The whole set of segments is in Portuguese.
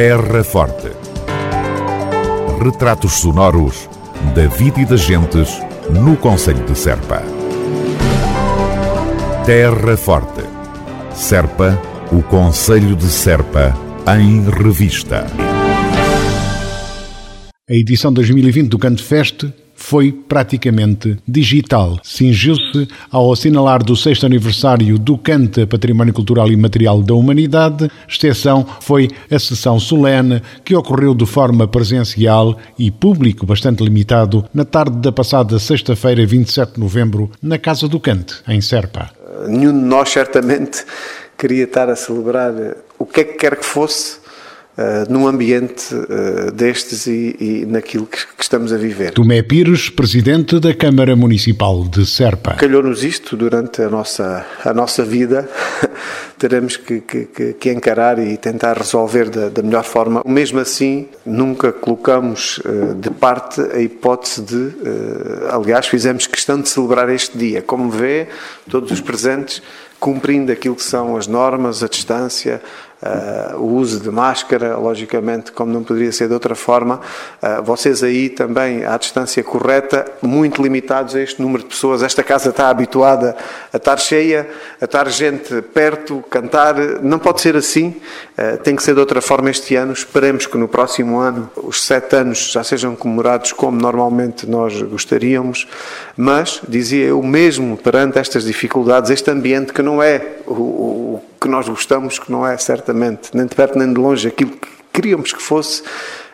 Terra Forte. Retratos sonoros da vida e das gentes no Conselho de Serpa. Terra Forte. Serpa, o Conselho de Serpa, em revista. A edição 2020 do Canto Feste foi praticamente digital. Cingiu-se ao assinalar do sexto aniversário do Canta Património Cultural e Material da Humanidade. Exceção foi a sessão solene que ocorreu de forma presencial e público bastante limitado na tarde da passada sexta-feira, 27 de novembro, na Casa do Cante, em Serpa. Nenhum de nós certamente queria estar a celebrar o que é que quer que fosse uh, num ambiente uh, destes e, e naquilo que, que, estamos a viver. Tomé Pires, presidente da Câmara Municipal de Serpa. Calhou-nos isto durante a nossa, a nossa vida, teremos que, que, que, encarar e tentar resolver da, da, melhor forma. Mesmo assim, nunca colocamos uh, de parte a hipótese de, aliás, fizemos questão de celebrar este dia. Como vê, todos os presentes cumprindo aquilo que são as normas, a distância, Uh, o uso de máscara, logicamente, como não poderia ser de outra forma. Uh, vocês aí também, à distância correta, muito limitados a este número de pessoas. Esta casa está habituada a estar cheia, a estar gente perto, cantar. Não pode ser assim, uh, tem que ser de outra forma este ano. Esperemos que no próximo ano os sete anos já sejam comemorados como normalmente nós gostaríamos. Mas, dizia eu, mesmo perante estas dificuldades, este ambiente que não é o, o que nós gostamos, que não é certamente nem de perto nem de longe aquilo que queríamos que fosse,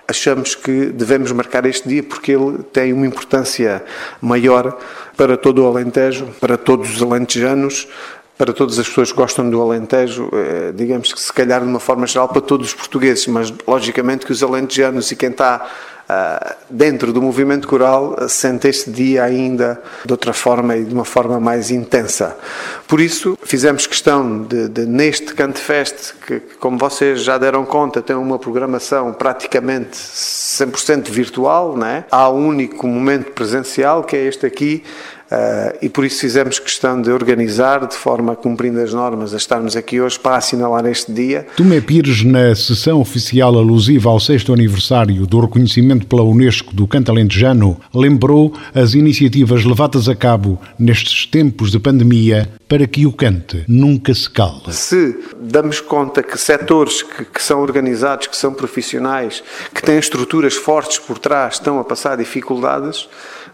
achamos que devemos marcar este dia porque ele tem uma importância maior para todo o Alentejo, para todos os alentejanos, para todas as pessoas que gostam do Alentejo, eh, digamos que se calhar de uma forma geral para todos os portugueses, mas logicamente que os alentejanos e quem está dentro do movimento coral ah, sente este dia ainda de outra forma e de uma forma mais intensa. Por isso, fizemos questão de, de neste Canto Fest, que, como vocês já deram conta, tem uma programação praticamente 100% virtual, né? há um único momento presencial, que é este aqui, Uh, e por isso fizemos questão de organizar, de forma cumprindo as normas, a estarmos aqui hoje para assinalar este dia. Tomé Pires, na sessão oficial alusiva ao sexto aniversário do reconhecimento pela Unesco do canto alentejano, lembrou as iniciativas levadas a cabo nestes tempos de pandemia para que o cante nunca se cale. Se damos conta que setores que, que são organizados, que são profissionais, que têm estruturas fortes por trás, estão a passar dificuldades,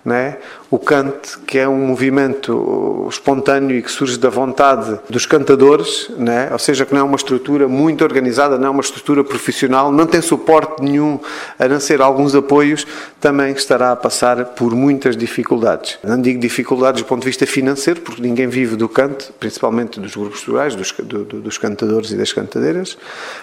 né? o cante, que é um movimento espontâneo e que surge da vontade dos cantadores, né? ou seja, que não é uma estrutura muito organizada, não é uma estrutura profissional, não tem suporte nenhum, a não ser alguns apoios, também estará a passar por muitas dificuldades. Não digo dificuldades do ponto de vista financeiro, porque ninguém vive do cante, principalmente dos grupos rurais, dos, do, dos cantadores e das cantadeiras,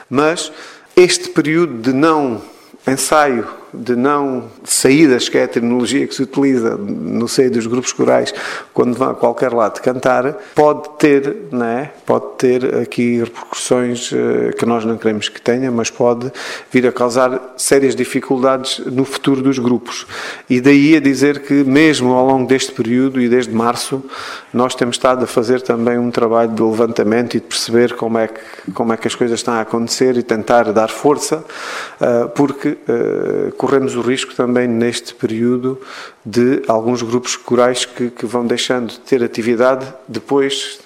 mas este período de não ensaio de não saídas, que é a terminologia que se utiliza no seio dos grupos corais quando vão a qualquer lado cantar, pode ter, né, pode ter aqui repercussões eh, que nós não queremos que tenha, mas pode vir a causar sérias dificuldades no futuro dos grupos. E daí a dizer que mesmo ao longo deste período e desde março, nós temos estado a fazer também um trabalho de levantamento e de perceber como é que, como é que as coisas estão a acontecer e tentar dar força, eh, porque eh, corremos o risco também neste período de alguns grupos corais que, que vão deixando de ter atividade depois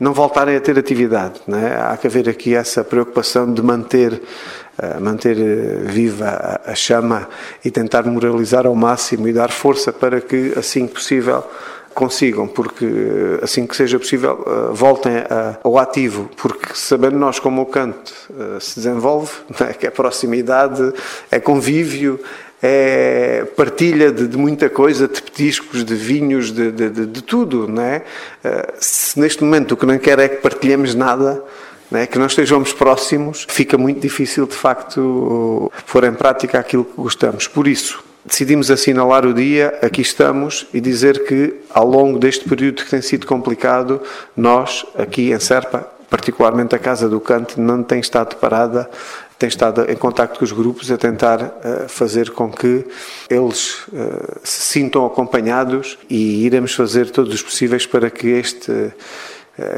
não voltarem a ter atividade. É? Há que haver aqui essa preocupação de manter, uh, manter eh, viva a, chama e tentar moralizar ao máximo e dar força para que, assim que possível, consigam, porque eh, assim que seja possível, uh, voltem ao ativo, porque sabendo nós como o canto uh, se desenvolve, é? que é proximidade, é convívio, é partilha de, de, muita coisa, de petiscos, de vinhos, de, de, de tudo, é? Uh, se neste momento o que não quer é que partilhemos nada, é? que não estejamos próximos, fica muito difícil de facto pôr em prática aquilo que gostamos. Por isso, decidimos assinalar o dia, aqui estamos, e dizer que ao longo deste período que tem sido complicado, nós, aqui em Serpa, particularmente a Casa do Cante, não tem estado parada, tem estado em contacto com os grupos a tentar uh, fazer com que eles uh, se sintam acompanhados e iremos fazer todos os possíveis para que este uh,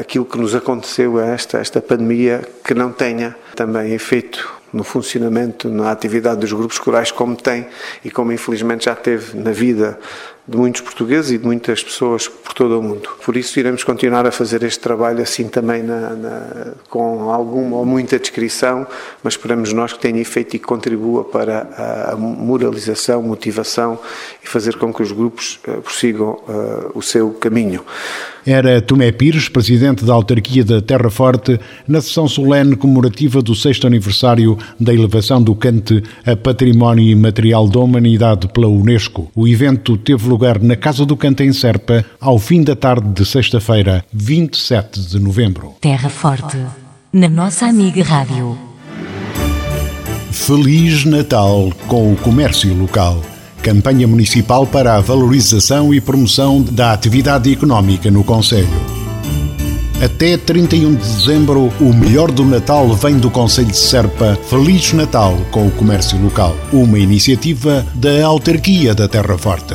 aquilo que nos aconteceu esta esta pandemia que não tenha também efeito no funcionamento, na atividade dos grupos corais, como tem e como infelizmente já teve na vida de muitos portugueses e de muitas pessoas por todo o mundo. Por isso iremos continuar a fazer este trabalho assim também na, na, com alguma ou muita descrição, mas esperamos nós que tenha efeito e contribua para a, moralização, motivação e fazer com que os grupos uh, prossigam uh, o seu caminho. Era Tomé Pires, presidente da autarquia da Terra Forte, na sessão solene comemorativa do sexto aniversário da elevação do Cante a Património Imaterial da Humanidade pela Unesco. O evento teve lugar na Casa do Cante em Serpa, ao fim da tarde de sexta-feira, 27 de novembro. Terra Forte, na nossa amiga Rádio. Feliz Natal com o comércio local. Campanha Municipal para a Valorização e Promoção da Atividade Económica no Conselho. Até 31 de dezembro, o melhor do Natal vem do Conselho de Serpa. Feliz Natal com o comércio local. Uma iniciativa da Autarquia da Terra Forte.